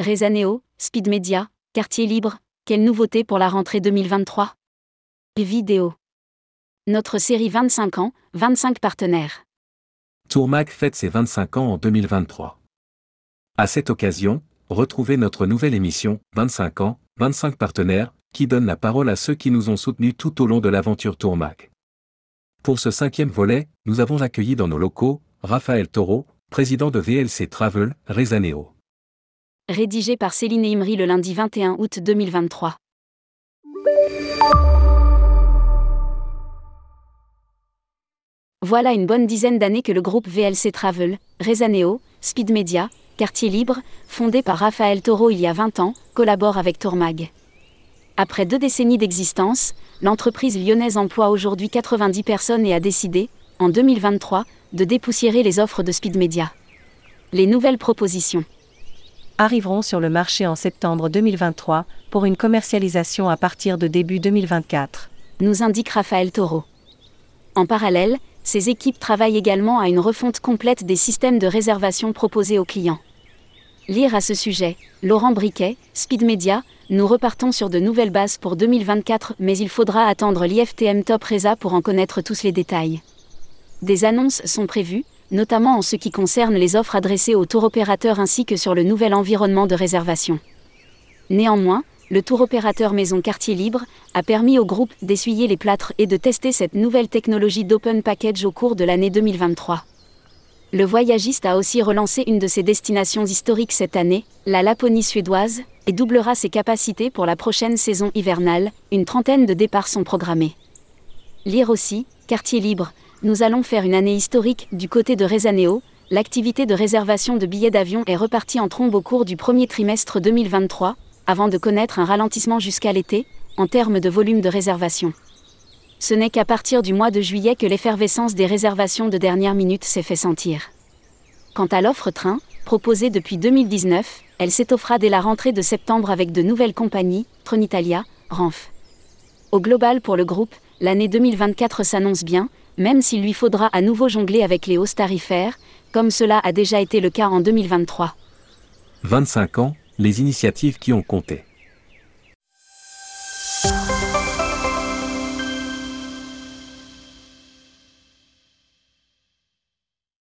Rezaneo, Speed Media, Quartier Libre, quelle nouveauté pour la rentrée 2023 Vidéo. Notre série 25 ans, 25 partenaires. Tourmac fête ses 25 ans en 2023. À cette occasion, retrouvez notre nouvelle émission 25 ans, 25 partenaires, qui donne la parole à ceux qui nous ont soutenus tout au long de l'aventure Tourmac. Pour ce cinquième volet, nous avons accueilli dans nos locaux Raphaël Taureau, président de VLC Travel, Rezaneo. Rédigé par Céline Imri le lundi 21 août 2023. Voilà une bonne dizaine d'années que le groupe VLC Travel, Rezaneo, Speed Media, Quartier Libre, fondé par Raphaël Taureau il y a 20 ans, collabore avec Tourmag. Après deux décennies d'existence, l'entreprise lyonnaise emploie aujourd'hui 90 personnes et a décidé, en 2023, de dépoussiérer les offres de Speed Media. Les nouvelles propositions arriveront sur le marché en septembre 2023 pour une commercialisation à partir de début 2024, nous indique Raphaël Taureau. En parallèle, ces équipes travaillent également à une refonte complète des systèmes de réservation proposés aux clients. Lire à ce sujet, Laurent Briquet, Speed Media, nous repartons sur de nouvelles bases pour 2024, mais il faudra attendre l'IFTM Top Reza pour en connaître tous les détails. Des annonces sont prévues, notamment en ce qui concerne les offres adressées aux tour opérateurs ainsi que sur le nouvel environnement de réservation. Néanmoins, le tour opérateur Maison Quartier Libre a permis au groupe d'essuyer les plâtres et de tester cette nouvelle technologie d'open package au cours de l'année 2023. Le voyagiste a aussi relancé une de ses destinations historiques cette année, la Laponie suédoise, et doublera ses capacités pour la prochaine saison hivernale, une trentaine de départs sont programmés. Lire aussi, Quartier Libre, nous allons faire une année historique du côté de Rezaneo, l'activité de réservation de billets d'avion est repartie en trombe au cours du premier trimestre 2023, avant de connaître un ralentissement jusqu'à l'été, en termes de volume de réservation. Ce n'est qu'à partir du mois de juillet que l'effervescence des réservations de dernière minute s'est fait sentir. Quant à l'offre train, proposée depuis 2019, elle s'étoffera dès la rentrée de septembre avec de nouvelles compagnies, Tronitalia, Ranf. Au global pour le groupe, l'année 2024 s'annonce bien, même s'il lui faudra à nouveau jongler avec les hausses tarifaires, comme cela a déjà été le cas en 2023. 25 ans, les initiatives qui ont compté.